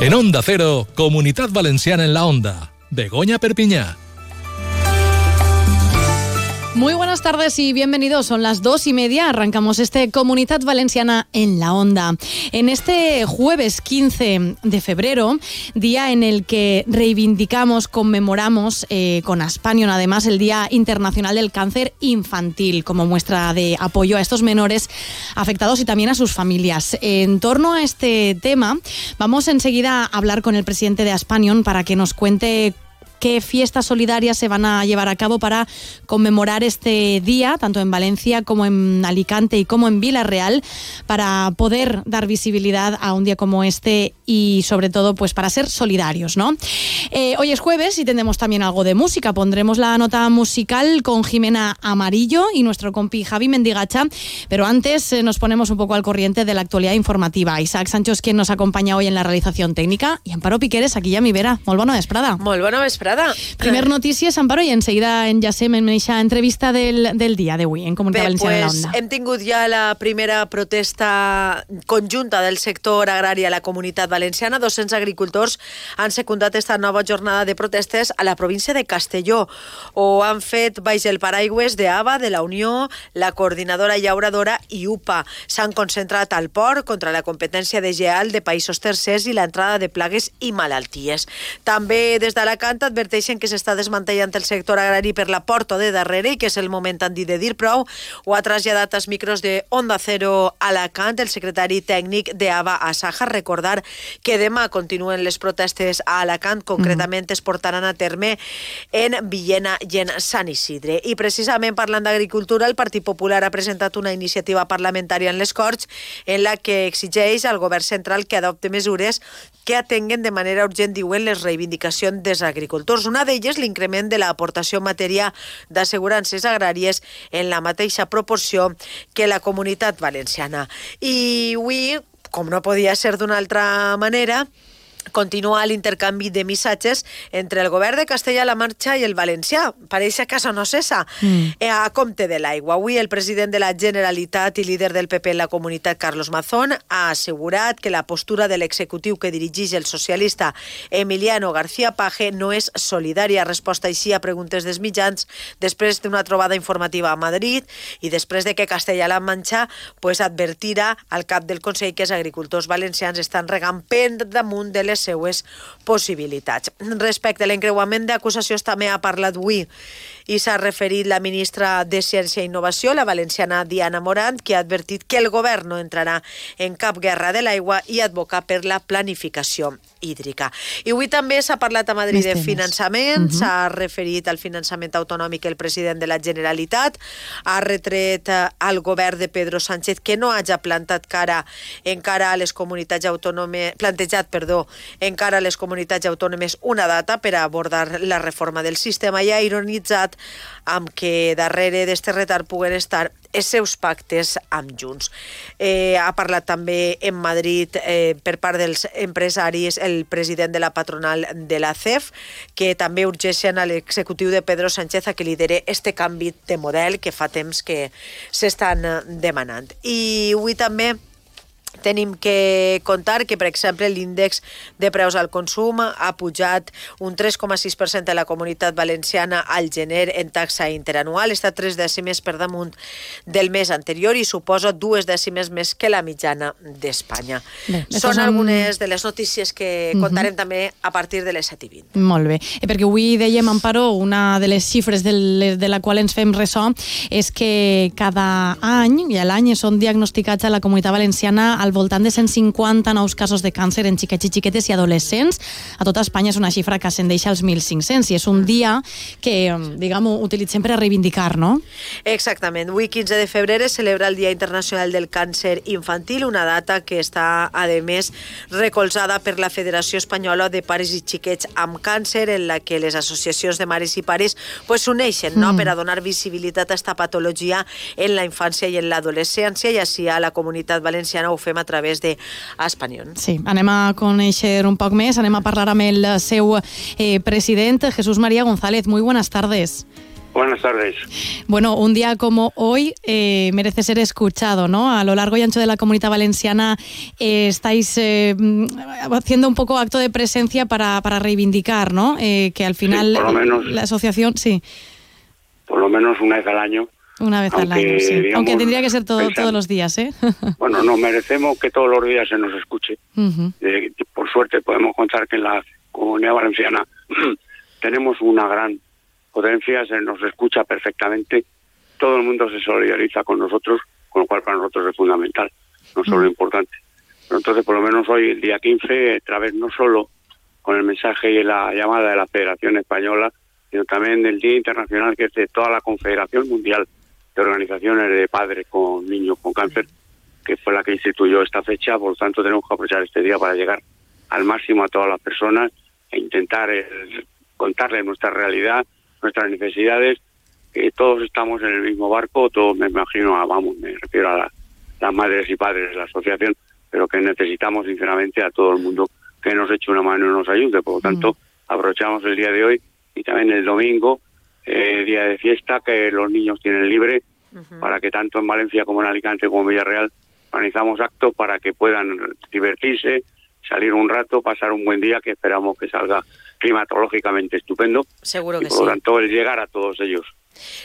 En Onda Cero, Comunidad Valenciana en la Onda. Begoña Perpiñá. Muy buenas tardes y bienvenidos. Son las dos y media. Arrancamos este Comunidad Valenciana en la Onda. En este jueves 15 de febrero, día en el que reivindicamos, conmemoramos eh, con Aspanion además el Día Internacional del Cáncer Infantil como muestra de apoyo a estos menores afectados y también a sus familias. En torno a este tema, vamos enseguida a hablar con el presidente de Aspanion para que nos cuente qué fiestas solidarias se van a llevar a cabo para conmemorar este día, tanto en Valencia como en Alicante y como en Villarreal, para poder dar visibilidad a un día como este y sobre todo pues para ser solidarios, ¿no? Eh, hoy es jueves y tendremos también algo de música. Pondremos la nota musical con Jimena Amarillo y nuestro compi Javi Mendigacha, pero antes eh, nos ponemos un poco al corriente de la actualidad informativa. Isaac Sancho es quien nos acompaña hoy en la realización técnica y Amparo Piqueres aquí ya mi vera. Molt bona vesprada. Molt bona vesprada. Primer notícies, Amparo, i enseguida enllacem en aquesta entrevista del, del dia d'avui en Comunitat Bé, Valenciana pues, en Onda. hem tingut ja la primera protesta conjunta del sector agrari a la comunitat valenciana. 200 agricultors han secundat esta nova jornada de protestes a la província de Castelló. Ho han fet baix el paraigües de AVA, de la Unió, la Coordinadora Llauradora i UPA. S'han concentrat al port contra la competència de GEAL de països tercers i l'entrada de plagues i malalties. També des d'Alacant adverteixen que s'està desmantellant el sector agrari per la porta de darrere i que és el moment, han dit, de dir prou. Ho ha traslladat als micros de Onda Cero Alacant el secretari tècnic d'AVA a Saja. Recordar que demà continuen les protestes a Alacant, concretament es portaran a terme en Villena i en Sant Isidre. I precisament parlant d'agricultura, el Partit Popular ha presentat una iniciativa parlamentària en les Corts en la que exigeix al govern central que adopte mesures que atenguen de manera urgent, diuen, les reivindicacions dels agricultors. Una d'elles, l'increment de l'aportació en matèria d'assegurances agràries en la mateixa proporció que la comunitat valenciana. I avui, com no podia ser d'una altra manera, continua l'intercanvi de missatges entre el govern de Castella-La Marxa i el valencià. Pareix que això no cessa. Mm. Eh, a compte de l'aigua. Avui el president de la Generalitat i líder del PP en la comunitat, Carlos Mazón, ha assegurat que la postura de l'executiu que dirigeix el socialista Emiliano García Paje no és solidària. Resposta així a preguntes dels mitjans després d'una trobada informativa a Madrid i després de que Castella-La Manxa pues, advertirà al cap del Consell que els agricultors valencians estan regant per damunt de les seues possibilitats. Respecte a l'encreuament d'acusacions també ha parlat avui i s'ha referit la ministra de Ciència i Innovació, la valenciana Diana Morant, que ha advertit que el govern no entrarà en cap guerra de l'aigua i advoca per la planificació hídrica. I avui també s'ha parlat a Madrid de finançament, uh -huh. s'ha referit al finançament autonòmic el president de la Generalitat, ha retret eh, al govern de Pedro Sánchez que no hagi plantat cara encara a les comunitats autònomes, plantejat, perdó, encara a les comunitats autònomes una data per a abordar la reforma del sistema i ha ironitzat amb que darrere d'este retard puguen estar els seus pactes amb Junts. Eh, ha parlat també en Madrid eh, per part dels empresaris el president de la patronal de la CEF, que també urgeixen a l'executiu de Pedro Sánchez a que lidere este canvi de model que fa temps que s'estan demanant. I avui també tenim que contar que, per exemple, l'índex de preus al consum ha pujat un 3,6% a la comunitat valenciana al gener en taxa interanual, està tres dècimes per damunt del mes anterior i suposa dues dècimes més que la mitjana d'Espanya. Són són- algunes de les notícies que contarem també a partir de les 7 i 20. Molt bé, Eh, perquè avui dèiem, Amparo, una de les xifres del, de la qual ens fem ressò és que cada any, i a l'any, són diagnosticats a la comunitat valenciana al voltant de 150 nous casos de càncer en xiquets i xiquetes i adolescents. A tota Espanya és una xifra que ascendeix als 1.500 i és un dia que, diguem-ho, utilitzem per a reivindicar, no? Exactament. Avui, 15 de febrer, es celebra el Dia Internacional del Càncer Infantil, una data que està, a més, recolzada per la Federació Espanyola de Pares i Xiquets amb Càncer, en la que les associacions de mares i pares pues, s'uneixen no? per a donar visibilitat a esta patologia en la infància i en l'adolescència, i així a la comunitat valenciana ho fem a través de Espanyol. Sí, anem a conèixer un poc més, anem a parlar amb el seu eh, president, Jesús María González. Muy buenas tardes. Buenas tardes. Bueno, un día como hoy eh, merece ser escuchado, ¿no? A lo largo y ancho de la comunidad valenciana eh, estáis eh, haciendo un poco acto de presencia para, para reivindicar, ¿no? que al final la asociación, sí. Por lo menos una vez al año. Una vez al año, sí. Aunque tendría que ser todo, todos los días, ¿eh? bueno, no, merecemos que todos los días se nos escuche. por suerte podemos contar que en la comunidad valenciana tenemos una gran potencia, se nos escucha perfectamente, todo el mundo se solidariza con nosotros, con lo cual para nosotros es fundamental, no solo mm. importante. Pero entonces, por lo menos hoy, el día 15, a través no solo con el mensaje y la llamada de la Federación Española, sino también del Día Internacional que es de toda la Confederación Mundial de Organizaciones de Padres con Niños con Cáncer, que fue la que instituyó esta fecha, por lo tanto tenemos que aprovechar este día para llegar al máximo a todas las personas e intentar contarles nuestra realidad, nuestras necesidades, que todos estamos en el mismo barco, todos me imagino, vamos, me refiero a las madres y padres de la asociación, pero que necesitamos sinceramente a todo el mundo que nos eche una mano y nos ayude. Por lo tanto, mm. aprovechamos el día de hoy y también el domingo, eh, día de fiesta, que los niños tienen libre, para que tanto en Valencia como en Alicante como en Villarreal organizamos actos para que puedan divertirse, salir un rato, pasar un buen día, que esperamos que salga climatológicamente estupendo. Seguro que por lo tanto, el llegar a todos ellos.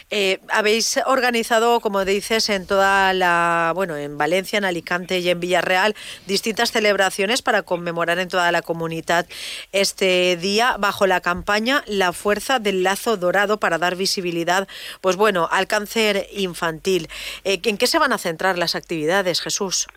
Eh, habéis organizado, como dices, en toda la, bueno, en Valencia, en Alicante y en Villarreal, distintas celebraciones para conmemorar en toda la comunidad este día bajo la campaña La fuerza del lazo dorado para dar visibilidad, pues bueno, al cáncer infantil. Eh, ¿En qué se van a centrar las actividades, Jesús?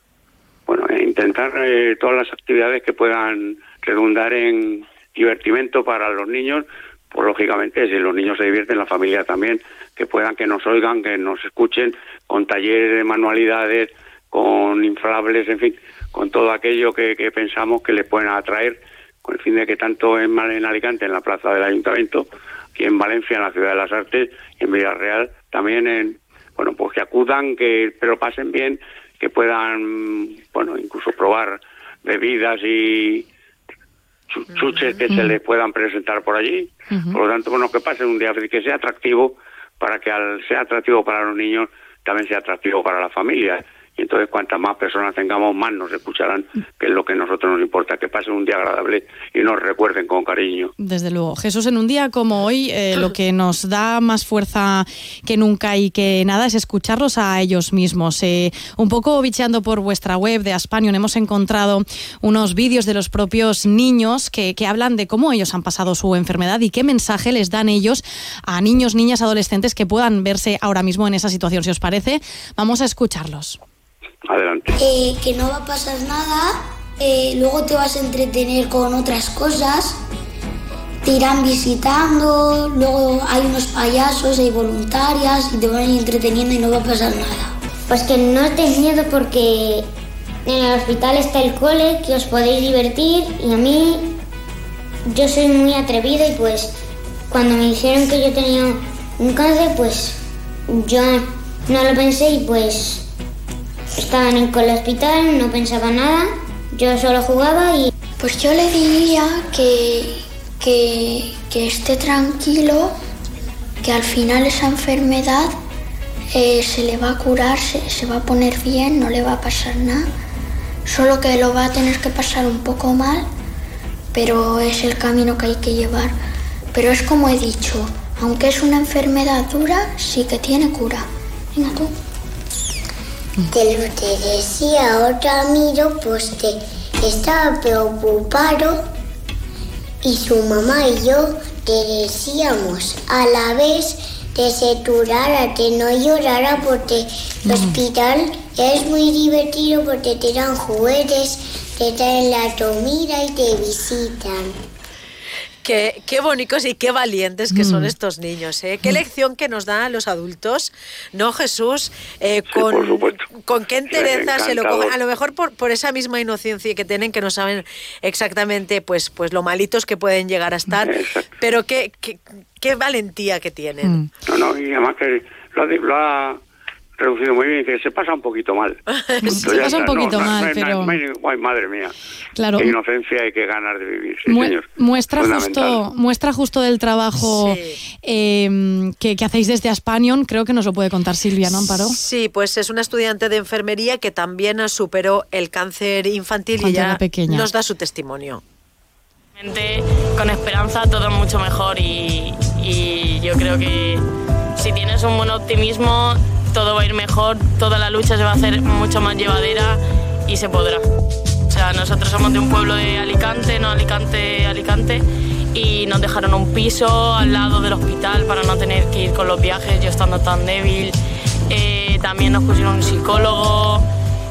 Bueno, intentar eh, todas las actividades que puedan redundar en divertimento para los niños, pues lógicamente si los niños se divierten, la familia también, que puedan que nos oigan, que nos escuchen, con talleres de manualidades, con inflables, en fin, con todo aquello que, pensamos que les pueden atraer, con el fin de que tanto en, en Alicante, en la plaza del Ayuntamiento, aquí en Valencia, en la Ciudad de las Artes, en Villarreal, también en, bueno, pues que acudan, que pero pasen bien, que puedan, bueno, incluso probar bebidas y, chuches que se les puedan presentar por allí. Por lo tanto, bueno, que pase un día que sea atractivo para que al ser atractivo para los niños también sea atractivo para la familia. Entonces cuantas más personas tengamos, más nos escucharán, que es lo que a nosotros nos importa, que pasen un día agradable y nos recuerden con cariño. Desde luego. Jesús, en un día como hoy, eh, lo que nos da más fuerza que nunca y que nada es escucharlos a ellos mismos. Eh, un poco bicheando por vuestra web de Aspanion hemos encontrado unos vídeos de los propios niños que hablan de cómo ellos han pasado su enfermedad y qué mensaje les dan ellos a niños, niñas, adolescentes que puedan verse ahora mismo en esa situación. Si os parece, vamos a escucharlos. Adelante. Eh, que no va a pasar nada, eh, luego te vas a entretener con otras cosas, te irán visitando, luego hay unos payasos, hay voluntarias y te van a ir entreteniendo y no va a pasar nada. Pues que no tengas miedo porque en el hospital está el cole, que os podéis divertir y a mí yo soy muy atrevido y pues cuando me dijeron que yo tenía un cáncer pues yo no lo pensé y pues Estaban en el hospital, no pensaba nada, yo solo jugaba y... Pues yo le diría que, que, esté tranquilo, que al final esa enfermedad eh, se le va a curar, se, se, va a poner bien, no le va a pasar nada, solo que lo va a tener que pasar un poco mal, pero es el camino que hay que llevar. Pero es como he dicho, aunque es una enfermedad dura, sí que tiene cura. Venga tú que lo que decía otro amigo, pues que estaba preocupado y su mamá y yo te decíamos a la vez que se turara, que no llorara porque el hospital es muy divertido porque te dan juguetes, te traen la comida y te visitan. Qué, qué bonitos y qué valientes que son mm. estos niños. ¿eh? Qué lección que nos dan a los adultos, ¿no, Jesús? Eh, con, con qué entereza se lo cogen. A lo mejor por, por esa misma inocencia que tienen, que no saben exactamente pues, pues lo malitos que pueden llegar a estar, pero qué, qué, qué, valentía que tienen. Mm. No, no, y además que lo, ha, reducido muy bien, que se pasa un poquito mal. se pasa un poquito mal, pero... madre mía. Claro. Qué inocencia y qué ganas de vivir, Muestra justo, muestra justo del trabajo em, que, hacéis desde Aspanion, creo que nos lo puede contar Silvia, ¿no, Amparo? Sí, pues es una estudiante de enfermería que también superó el cáncer infantil y ya nos da su testimonio. Con esperanza todo mucho mejor y, y yo creo que si tienes un buen optimismo todo va a ir mejor, toda la lucha se va a hacer mucho más llevadera y se podrá. O sea, nosotros somos de un pueblo de Alicante, no Alicante, Alicante, y nos dejaron un piso al lado del hospital para no tener que ir con los viajes, yo estando tan débil. Eh, también nos pusieron un psicólogo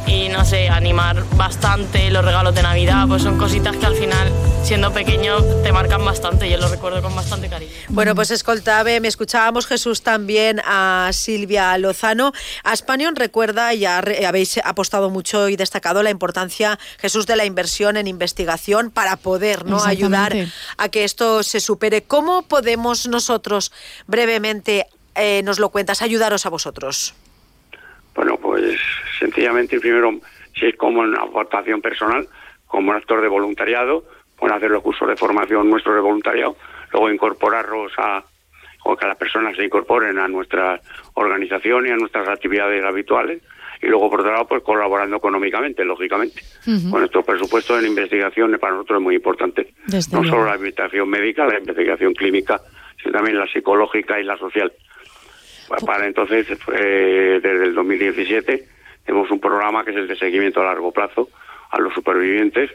y no sé, animar bastante los regalos de Navidad, pues son cositas que al final, siendo pequeño, te marcan bastante, yo lo recuerdo con bastante cariño. Bueno, pues escoltave, me escuchábamos Jesús también a Silvia Lozano. A Spanion recuerda, ya habéis apostado mucho y destacado la importancia, Jesús, de la inversión en investigación para poder ¿no? ayudar a que esto se supere. ¿Cómo podemos nosotros, brevemente, eh, nos lo cuentas, ayudaros a vosotros? Bueno, pues sencillamente, primero, si es como una aportación personal, como un actor de voluntariado, pueden hacer los cursos de formación nuestros de voluntariado, luego incorporarlos a, o que las personas se incorporen a nuestra organización y a nuestras actividades habituales, y luego, por otro lado, pues colaborando económicamente, lógicamente. Con nuestro presupuesto en investigación para nosotros es muy importante. no solo la investigación médica, la investigación clínica, sino también la psicológica y la social. Para entonces, desde el 2017, tenemos un programa que es el de seguimiento a largo plazo a los supervivientes,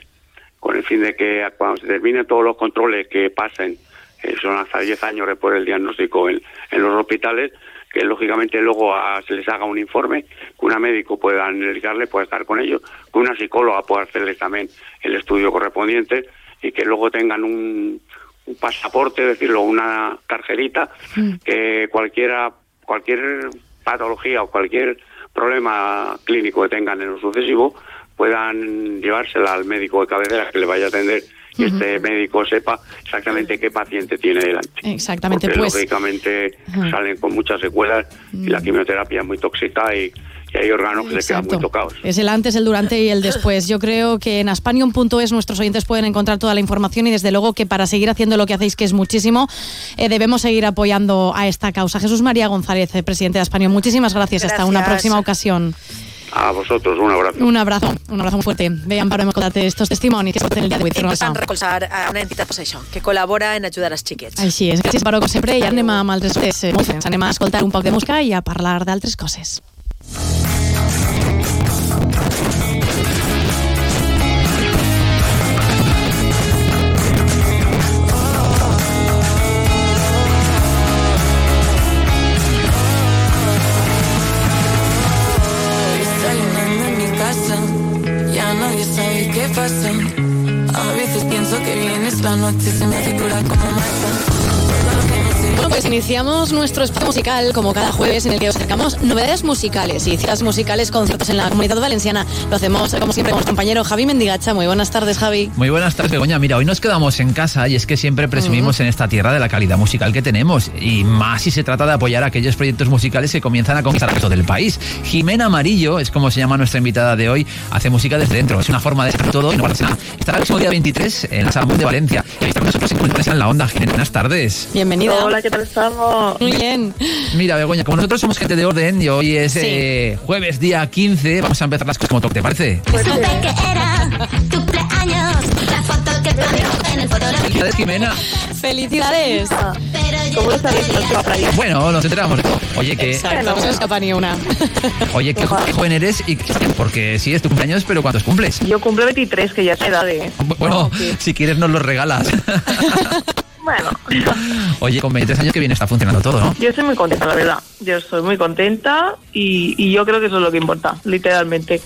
con el fin de que cuando se terminen todos los controles que pasen, eh, son hasta 10 años después del diagnóstico en, los hospitales, que lógicamente luego se les haga un informe, que una médico pueda analizarle, pueda estar con ellos, que una psicóloga pueda hacerles también el estudio correspondiente y que luego tengan un, un pasaporte, decirlo, una tarjetita, mm. que cualquiera cualquier patología o cualquier problema clínico que tengan en lo sucesivo puedan llevársela al médico de cabecera que le vaya a atender y este médico sepa exactamente qué paciente tiene delante. Exactamente, Porque, pues. Lógicamente salen con muchas secuelas y la quimioterapia es muy tóxica y y hay órganos que se quedan muy tocados. Es el antes, el durante y el después. Yo creo que en aspanion.es nuestros oyentes pueden encontrar toda la información y desde luego que para seguir haciendo lo que hacéis, que es muchísimo, eh, debemos seguir apoyando a esta causa. Jesús María González, eh, presidente de Aspanion, muchísimas gracias. Hasta una próxima ocasión. A vosotros, un abrazo. Un abrazo, un abrazo muy fuerte. Vean, para escoltar estos testimonios que en el día de hoy. Van recolzar a una entitat pues això, que colabora en ajudar als xiquets. Així és. Gràcies, Paro, com sempre. I anem amb altres coses. Eh, anem a escoltar un poc de música i a parlar d'altres coses. Vienes la noche se me figura como mata. Bueno, pues iniciamos nuestro espacio musical como cada jueves en el que os acercamos novedades musicales y citas musicales, conciertos en la comunidad valenciana. Lo hacemos como siempre con nuestro compañero Javi Mendigacha. Muy buenas tardes, Javi. Muy buenas tardes, Begoña. Mira, hoy nos quedamos en casa y es que siempre presumimos en esta tierra de la calidad musical que tenemos y más si se trata de apoyar aquellos proyectos musicales que comienzan a conquistar el resto del país. Jimena Amarillo es como se llama nuestra invitada de hoy. Hace música desde dentro. Es una forma de hacer todo y no nada. Estará el próximo día 23 en la Sala de Valencia. Y está con nosotros en la onda. Jimena, buenas tardes. Bienvenida. Hola, ¿qué tal estamos? Muy bien. Mira, Begoña, como nosotros somos gente de orden y hoy es eh, jueves día 15, vamos a empezar las cosas como toque, ¿te parece? Pues Supe que era tu cumpleaños, la foto que en el Felicidades, Jimena. Felicidades. ¿Cómo sabéis que Bueno, nos enteramos. Oye, que... Exacto, no se escapa ni una. Oye, ¿qué, joven eres? y Porque sí, es tu cumpleaños, pero ¿cuántos cumples? Yo cumplo 23, que ya es edad de... Bueno, si quieres nos lo regalas. Bueno. Oye, con 23 años que bien está funcionando todo, ¿no? Yo estoy muy contenta, la verdad. Yo estoy muy contenta y, yo creo que eso es lo que importa, literalmente.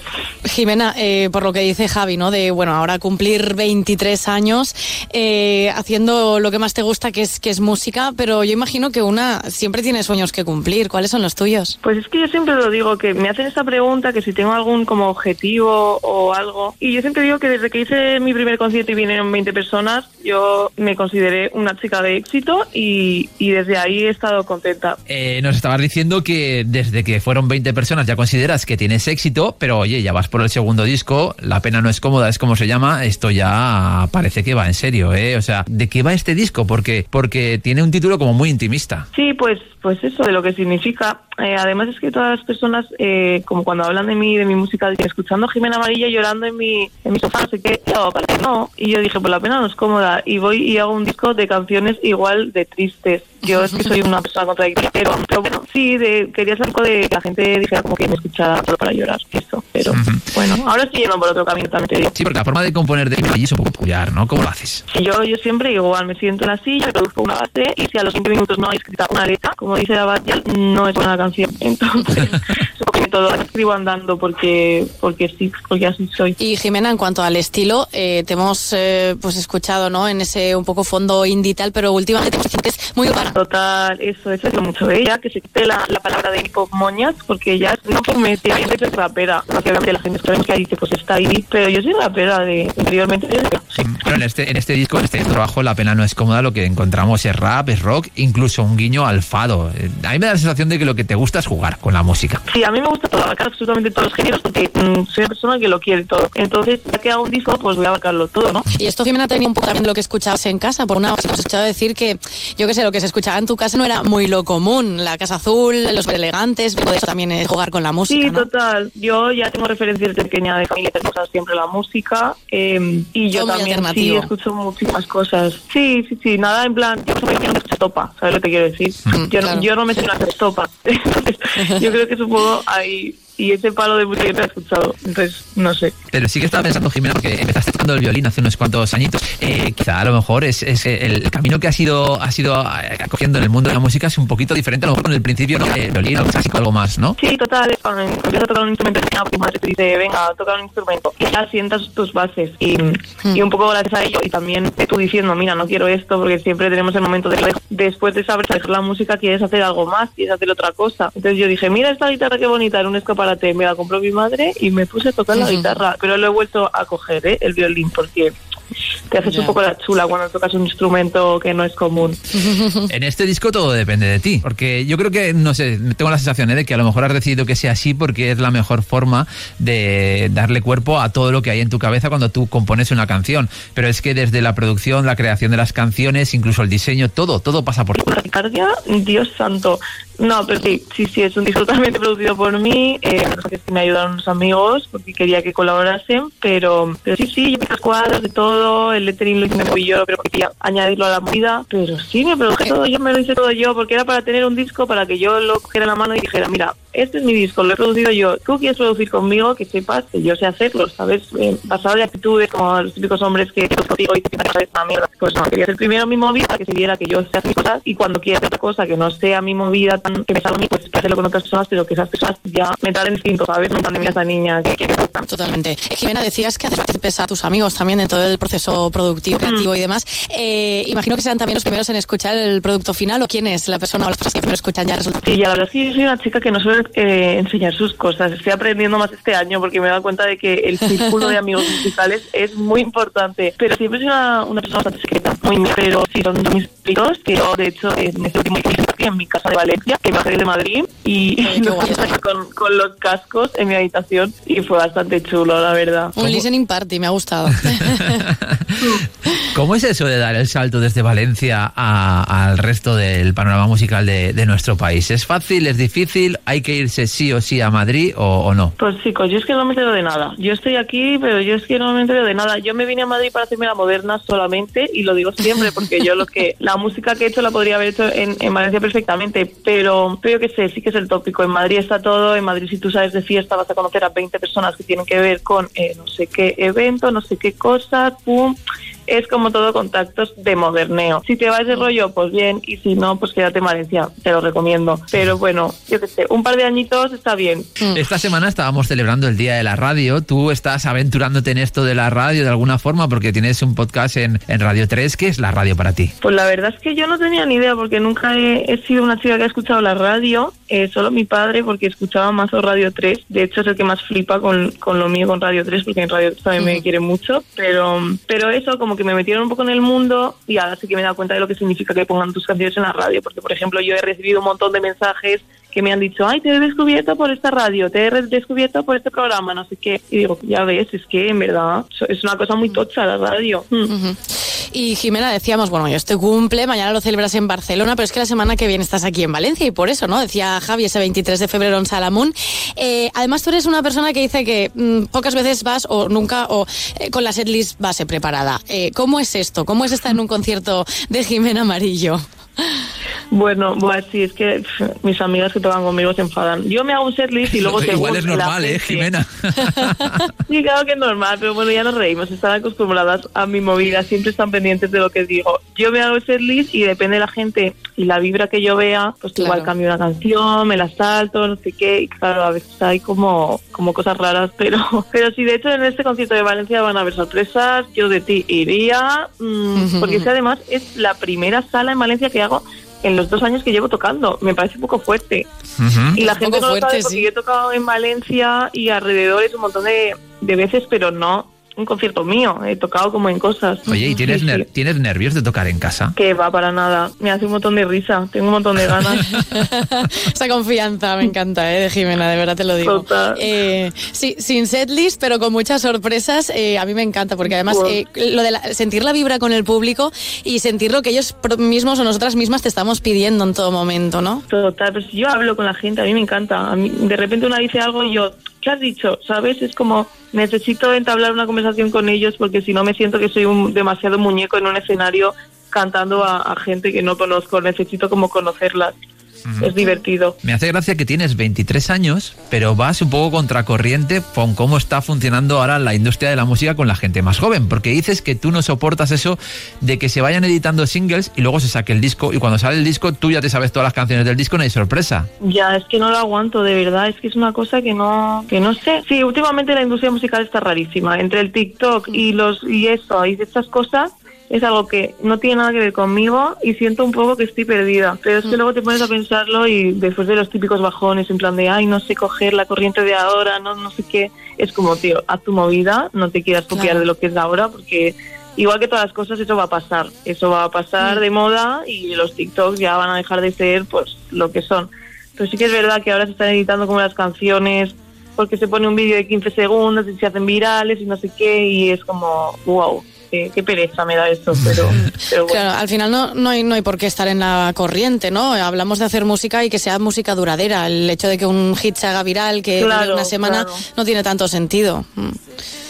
Jimena, eh, por lo que dice Javi, ¿no? De, bueno, ahora cumplir 23 años eh, haciendo lo que más te gusta, que es, que es música, pero yo imagino que una siempre tiene sueños que cumplir. ¿Cuáles son los tuyos? Pues es que yo siempre lo digo, que me hacen esta pregunta, que si tengo algún como objetivo o algo. Y yo siempre digo que desde que hice mi primer concierto y vinieron 20 personas, yo me consideré una chica de éxito y, y desde ahí he estado contenta. Eh, nos estabas diciendo que desde que fueron 20 personas ya consideras que tienes éxito, pero oye, ya vas por el segundo disco, La pena no es cómoda, es como se llama, esto ya parece que va en serio, ¿eh? O sea, ¿de qué va este disco? Porque, porque tiene un título como muy intimista. Sí, pues, pues eso, de lo que significa. Eh, además es que todas las personas, eh, como cuando hablan de mí, de mi música, dicen, escuchando Jimena Amarilla llorando en mi, en mi sofá, no sé qué, yo, no. Y yo dije, pues la pena no es cómoda. Y voy y hago un disco de canciones igual de tristes. Yo es que soy una persona contradictoria, pero, pero bueno, sí, de, quería ser algo de que la gente dijera como que me escuchara solo para llorar, eso. Pero bueno, ahora estoy yendo por otro camino, también te digo. Sí, porque la forma de componer de Amarilla es un poco peculiar, ¿no? ¿Cómo lo haces? Yo, yo siempre igual me siento en la silla, produzco una base y si a los 20 minutos no hay escrita una letra, como dice la ya no es buena canción. Entonces, todo escribo andando porque, porque sí, porque así soy. Y Jimena, en cuanto al estilo, eh, te hemos eh, pues escuchado ¿no? en ese un poco fondo indie tal, pero últimamente te sientes muy urbana. Total, eso, eso es mucho de ella, que se quite la, la palabra de hip hop moñas, porque ya no me decía, yo soy rapera, porque obviamente la gente que dice, pues está ahí, pero yo soy rapera de anteriormente. Sí, pero en este, en este disco, en este trabajo, La pena no es cómoda, lo que encontramos es rap, es rock, incluso un guiño al fado. Eh, A mí me da la sensación de que lo que te gusta es jugar con la música. Sí, a mí me gusta todo, abarcar absolutamente todos los géneros, porque mm, soy una persona que lo quiere todo. Entonces, ya que hago un disco, pues voy a abarcarlo todo, ¿no? Y esto, Jimena, tenía un poco también de lo que escuchabas en casa. Por una vez, hemos escuchado decir que, yo qué sé, lo que se escuchaba en tu casa no era muy lo común. La casa azul, los elegantes, todo eso también es jugar con la música. Sí, ¿no? total. Yo ya tengo referencias de pequeña de familia que escucha siempre la música eh, y yo Todo también sí escucho muchísimas cosas. Sí, sí, sí, nada en plan, yo soy que no me escucha topa, ¿sabes lo que quiero decir? Mm, yo, no- yo no me sé una estopa. Entonces, yo creo que es un poco ahí really y ese palo de música que te he escuchado. Entonces, no sé. Pero sí que estaba pensando, Jimena, porque empezaste tocando el violín hace unos cuantos añitos. Eh, quizá a lo mejor es, es el camino que has ido, has ido eh, cogiendo en el mundo de la música es un poquito diferente. A lo mejor con el principio, ¿no? Eh, violín, algo clásico, algo más, ¿no? Sí, total, cuando empiezas a tocar un instrumento, mi madre madre te dice, venga, toca un instrumento, y ya sientas tus bases, y, y un poco gracias a ello, y también tú diciendo, mira, no quiero esto, porque siempre tenemos el momento de, después de saber hacer la música, quieres hacer algo más, quieres hacer otra cosa. Entonces yo dije, mira esta guitarra qué bonita, era un escaparate, me la compró mi madre, y me puse a tocar la guitarra, pero lo he vuelto a coger, ¿eh? el violín, porque te haces Ya. un poco la chula cuando tocas un instrumento que no es común. En este disco todo depende de ti, porque yo creo que, no sé, tengo la sensación ¿eh? de que a lo mejor has decidido que sea así porque es la mejor forma de darle cuerpo a todo lo que hay en tu cabeza cuando tú compones una canción. Pero es que desde la producción, la creación de las canciones, incluso el diseño, todo, todo pasa por ti. Dios santo. No, pero sí, sí, sí, es un disco totalmente producido por mí. Eh, que me ayudaron unos amigos porque quería que colaborasen, pero, pero sí, sí, yo hice cuadros de todo, el lettering lo hice yo, pero quería añadirlo a la movida. Pero sí, me produje todo, yo me lo hice todo yo, porque era para tener un disco para que yo lo cogiera en la mano y dijera, mira, este es mi disco, lo he producido yo. Tú quieres producir conmigo, que sepas que yo sé hacerlo, ¿sabes? Eh, de actitudes como los típicos hombres que contigo y te mierda. Pues no, quería ser primero mi movida, que se viera que yo sé hacer cosas y cuando quiera hacer otra cosa que no sea mi movida que me salga a mí, pues que hacerlo con otras personas, pero que esas personas ya me traen distinto, ¿sabes? No tan de esa niña que quiere Totalmente. Eh, Jimena, decías que haces partícipes a tus amigos también en todo el proceso productivo, creativo y demás. Eh, imagino que serán también los primeros en escuchar el producto final o quién es la persona o las personas que primero escuchan ya resulta. Sí, ya la verdad es que yo soy una chica que no suele eh, enseñar sus cosas. Estoy aprendiendo más este año porque me he dado cuenta de que el círculo de amigos musicales es muy importante. Pero siempre soy una, una persona bastante secreta. Muy. Pero sí, son mis amigos que yo, de hecho, en este último en mi casa de Valencia, que me bajé de Madrid y Ay, con, con los cascos en mi habitación y fue bastante chulo, la verdad. Un listening party, me ha gustado. ¿Cómo es eso de dar el salto desde Valencia a- al resto del panorama musical de, de nuestro país? ¿Es fácil? ¿Es difícil? ¿Hay que irse sí o sí a Madrid o, o no? Pues chicos, yo es que no me entero de nada. Yo estoy aquí, pero yo es que no me entero de nada. Yo me vine a Madrid para hacerme la moderna solamente y lo digo siempre porque yo lo que la música que he hecho la podría haber hecho en, en Valencia perfectamente, pero pero yo qué sé, sí que es el tópico. En Madrid está todo, en Madrid si tú sabes de fiesta vas a conocer a 20 personas que tienen que ver con eh, no sé qué evento, no sé qué cosas, pum. Es como todo contactos de moderneo. Si te va ese rollo, pues bien, y si no, pues quédate en Valencia, te lo recomiendo. Pero bueno, yo qué sé, un par de añitos está bien. Esta semana estábamos celebrando el Día de la Radio. Tú estás aventurándote en esto de la radio de alguna forma porque tienes un podcast en, en Radio 3. ¿Qué es la radio para ti? Pues la verdad es que yo no tenía ni idea porque nunca he, he sido una chica que ha escuchado la radio, eh, solo mi padre porque escuchaba más o Radio 3, de hecho es el que más flipa con, con lo mío con Radio 3 porque en Radio 3 también me quiere mucho, pero, pero eso como que me metieron un poco en el mundo y ahora sí que me he dado cuenta de lo que significa que pongan tus canciones en la radio, porque por ejemplo yo he recibido un montón de mensajes que me han dicho, ay, te he descubierto por esta radio, te he descubierto por este programa, no sé qué. Y digo, ya ves, es que en verdad es una cosa muy tocha la radio. Mm. Y Jimena, decíamos, bueno, yo este cumple, mañana lo celebras en Barcelona, pero es que la semana que viene estás aquí en Valencia y por eso, ¿no? Decía Javi ese 23 de febrero en Salamún. Eh, además, tú eres una persona que dice que mm, pocas veces vas o nunca o eh, con la setlist base preparada. Eh, ¿Cómo es esto? ¿Cómo es estar en un concierto de Jimena Amarillo? Bueno, bueno, sí, es que mis amigas que tocan conmigo se enfadan. Yo me hago un setlist y luego Igual es normal, ¿eh, Jimena? sí, claro que es normal, pero bueno, ya nos reímos, están acostumbradas a mi movida, siempre están pendientes de lo que digo. Yo me hago el setlist y depende de la gente y la vibra que yo vea, pues igual cambio una canción, me la salto, no sé qué, y claro, a veces hay como, como cosas raras, pero, pero sí, de hecho en este concierto de Valencia van a haber sorpresas, yo de ti iría, mm, porque es además es la primera sala en Valencia que hago en los dos años que llevo tocando. Me parece un poco fuerte. Y la gente no lo sabe porque yo he tocado en Valencia y alrededores un montón de, de veces, pero no un concierto mío, he tocado como en cosas. Oye, ¿y tienes, tienes nervios de tocar en casa? Que va para nada, me hace un montón de risa, tengo un montón de ganas. Esa confianza me encanta, ¿eh? de Jimena, de verdad te lo digo. Eh, sí, sin setlist, pero con muchas sorpresas, eh, a mí me encanta, porque además eh, lo de sentir la vibra con el público y sentir lo que ellos mismos o nosotras mismas te estamos pidiendo en todo momento, ¿no? Total, pues yo hablo con la gente, a mí me encanta. A mí, de repente una dice algo y yo, ¿qué has dicho? ¿Sabes? Es como necesito entablar una conversación con ellos porque si no me siento que soy un demasiado muñeco en un escenario cantando a, gente que no conozco. Necesito como conocerlas es divertido. Me hace gracia que tienes 23 años, pero vas un poco contracorriente con cómo está funcionando ahora la industria de la música con la gente más joven, porque dices que tú no soportas eso de que se vayan editando singles y luego se saque el disco y cuando sale el disco tú ya te sabes todas las canciones del disco, no hay sorpresa. Ya, es que no lo aguanto, de verdad, es que es una cosa que no, que no sé. Sí, últimamente la industria musical está rarísima, entre el TikTok y los y eso, y estas cosas es algo que no tiene nada que ver conmigo y siento un poco que estoy perdida. Pero es que mm. luego te pones a pensarlo y después de los típicos bajones, en plan de, ay, no sé coger la corriente de ahora, no, no sé qué, es como, tío, haz tu movida, no te quieras copiar de lo que es ahora porque igual que todas las cosas, eso va a pasar. Eso va a pasar mm. de moda y los TikToks ya van a dejar de ser pues lo que son. Pero sí que es verdad que ahora se están editando como las canciones porque se pone un vídeo de 15 segundos y se hacen virales y no sé qué y es como, wow qué, pereza me da esto, pero, Claro, al final no, no, hay, no hay por qué estar en la corriente, ¿no? Hablamos de hacer música y que sea música duradera. El hecho de que un hit se haga viral, que dure una semana, no tiene tanto sentido. Mm.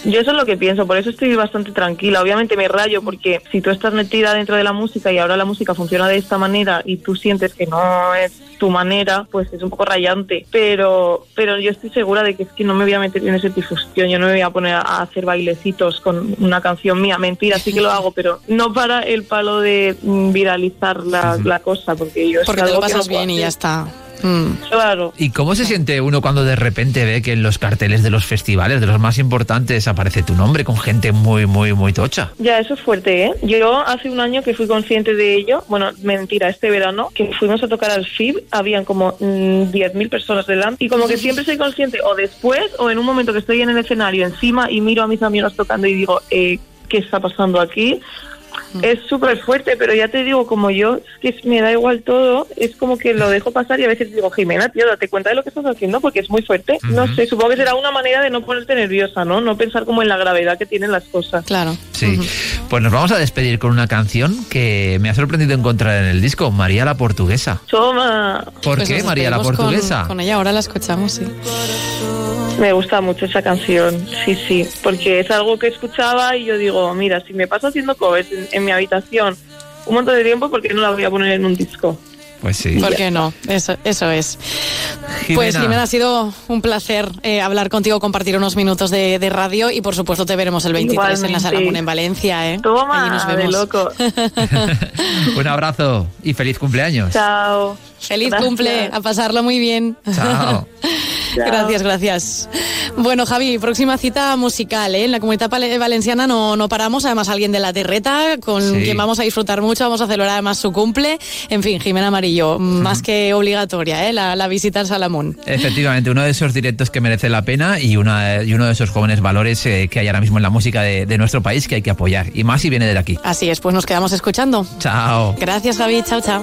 Yo eso es lo que pienso, por eso estoy bastante tranquila. Obviamente me rayo porque si tú estás metida dentro de la música y ahora la música funciona de esta manera y tú sientes que no es tu manera, pues es un poco rayante. Pero, pero yo estoy segura de que es que no me voy a meter en ese difusión, yo no me voy a poner a hacer bailecitos con una canción mía. Mentira, sí que lo hago, pero no para el palo de viralizar la, la cosa, porque yo porque te lo pasas bien y ya está. Mm. Claro. ¿Y cómo se siente uno cuando de repente ve que en los carteles de los festivales, de los más importantes, aparece tu nombre con gente muy, muy, muy tocha? Ya, eso es fuerte, ¿eh? Yo hace un año que fui consciente de ello, bueno, mentira, este verano, que fuimos a tocar al FIB, habían como 10.000 mm, personas delante, y como que siempre soy consciente, o después, o en un momento que estoy en el escenario encima y miro a mis amigos tocando y digo, eh, ¿qué está pasando aquí? Es súper fuerte, pero ya te digo, como yo, es que me da igual todo, es como que lo dejo pasar y a veces digo, Jimena, tío, date cuenta de lo que estás haciendo porque es muy fuerte. No sé, supongo que será una manera de no ponerte nerviosa, ¿no? No pensar como en la gravedad que tienen las cosas. Claro. Sí. Pues nos vamos a despedir con una canción que me ha sorprendido encontrar en el disco, María la Portuguesa. Toma. ¿Por pues qué María la Portuguesa? Con, ella ahora la escuchamos, sí. Me gusta mucho esa canción, sí, sí, porque es algo que escuchaba y yo digo, mira, si me paso haciendo covers en mi habitación un montón de tiempo, porque no la voy a poner en un disco? Pues sí. ¿Por qué no? Eso, eso es. Pues Jimena, ha sido un placer eh, hablar contigo, compartir unos minutos de, radio y por supuesto te veremos el 23 en la Salamuna en Valencia. ¿eh? Toma, nos vemos. loco. un abrazo y feliz cumpleaños. Chao. Feliz cumple, a pasarlo muy bien. Chao. Gracias, gracias. Bueno, Javi, próxima cita musical, ¿eh? En la comunidad valenciana no, no paramos, además alguien de la terreta, con quien vamos a disfrutar mucho, vamos a celebrar además su cumple. En fin, Jimena Amarillo, más que obligatoria, ¿eh? La, visita al Salamón. Efectivamente, uno de esos directos que merece la pena y, una, y uno de esos jóvenes valores eh, que hay ahora mismo en la música de, de nuestro país que hay que apoyar. Y más si viene de aquí. Así es, pues nos quedamos escuchando. Chao. Gracias, Javi. Chao, chao.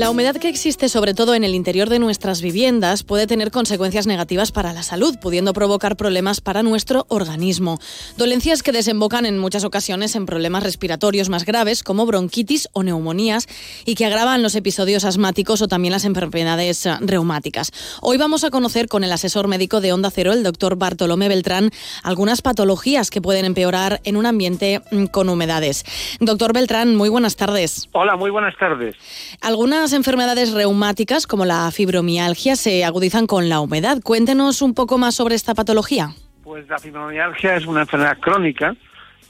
La humedad que existe sobre todo en el interior de nuestras viviendas puede tener consecuencias negativas para la salud, pudiendo provocar problemas para nuestro organismo. Dolencias que desembocan en muchas ocasiones en problemas respiratorios más graves como bronquitis o neumonías y que agravan los episodios asmáticos o también las enfermedades eh, reumáticas. Hoy vamos a conocer con el asesor médico de Onda Cero, el doctor Bartolomé Beltrán, algunas patologías que pueden empeorar en un ambiente mm, con humedades. Doctor Beltrán, muy buenas tardes. Hola, muy buenas tardes. Algunas enfermedades reumáticas como la fibromialgia se agudizan con la humedad. Cuéntenos un poco más sobre esta patología. Pues la fibromialgia es una enfermedad crónica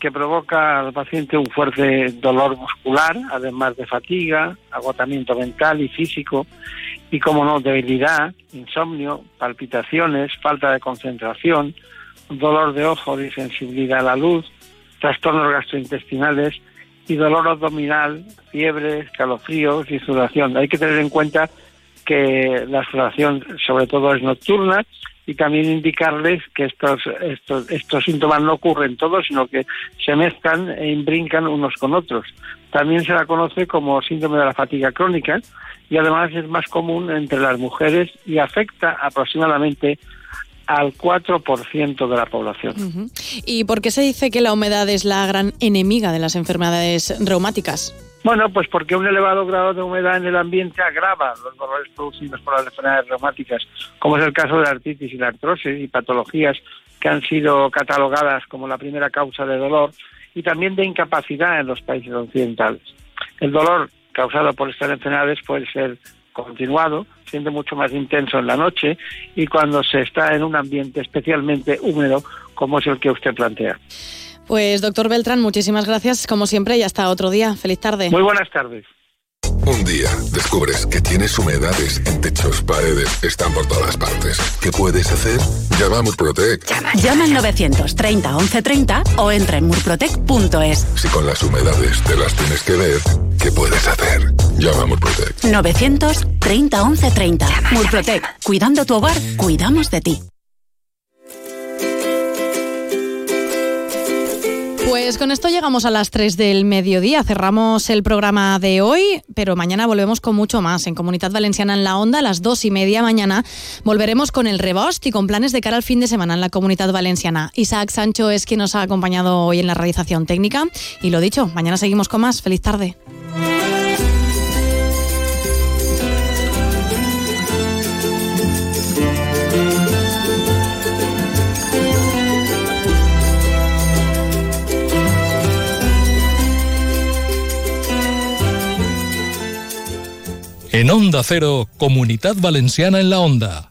que provoca al paciente un fuerte dolor muscular, además de fatiga, agotamiento mental y físico, y como no, debilidad, insomnio, palpitaciones, falta de concentración, dolor de ojo, disensibilidad a la luz, trastornos gastrointestinales y dolor abdominal, fiebre, escalofríos y sudoración. Hay que tener en cuenta que la sudoración sobre todo es nocturna y también indicarles que estos, estos, estos síntomas no ocurren todos, sino que se mezclan e imbrincan unos con otros. También se la conoce como síndrome de la fatiga crónica y además es más común entre las mujeres y afecta aproximadamente al 4% de la población. ¿Y por qué se dice que la humedad es la gran enemiga de las enfermedades reumáticas? Bueno, pues porque un elevado grado de humedad en el ambiente agrava los dolores producidos por las enfermedades reumáticas, como es el caso de la artritis y la artrosis y patologías que han sido catalogadas como la primera causa de dolor y también de incapacidad en los países occidentales. El dolor causado por estas enfermedades puede ser continuado, siendo mucho más intenso en la noche y cuando se está en un ambiente especialmente húmedo como es el que usted plantea. Pues doctor Beltrán, muchísimas gracias como siempre y hasta otro día. Feliz tarde. Muy buenas tardes. Un día descubres que tienes humedades en techos, paredes, están por todas partes. ¿Qué puedes hacer? Llama a Murprotec. Llama, Llama al 930 1130 o entra en murprotec.es. Si con las humedades te las tienes que ver, ¿qué puedes hacer? Llama a Murprotec. 930 1130. Murprotec. Cuidando tu hogar, cuidamos de ti. Pues con esto llegamos a las 3 del mediodía. Cerramos el programa de hoy, pero mañana volvemos con mucho más. En Comunidad Valenciana en la Onda, a las 2 y media mañana, volveremos con el rebost y con planes de cara al fin de semana en la Comunidad Valenciana. Isaac Sancho es quien nos ha acompañado hoy en la realización técnica. Y lo dicho, mañana seguimos con más. Feliz tarde. En Onda Cero, Comunidad Valenciana en la Onda.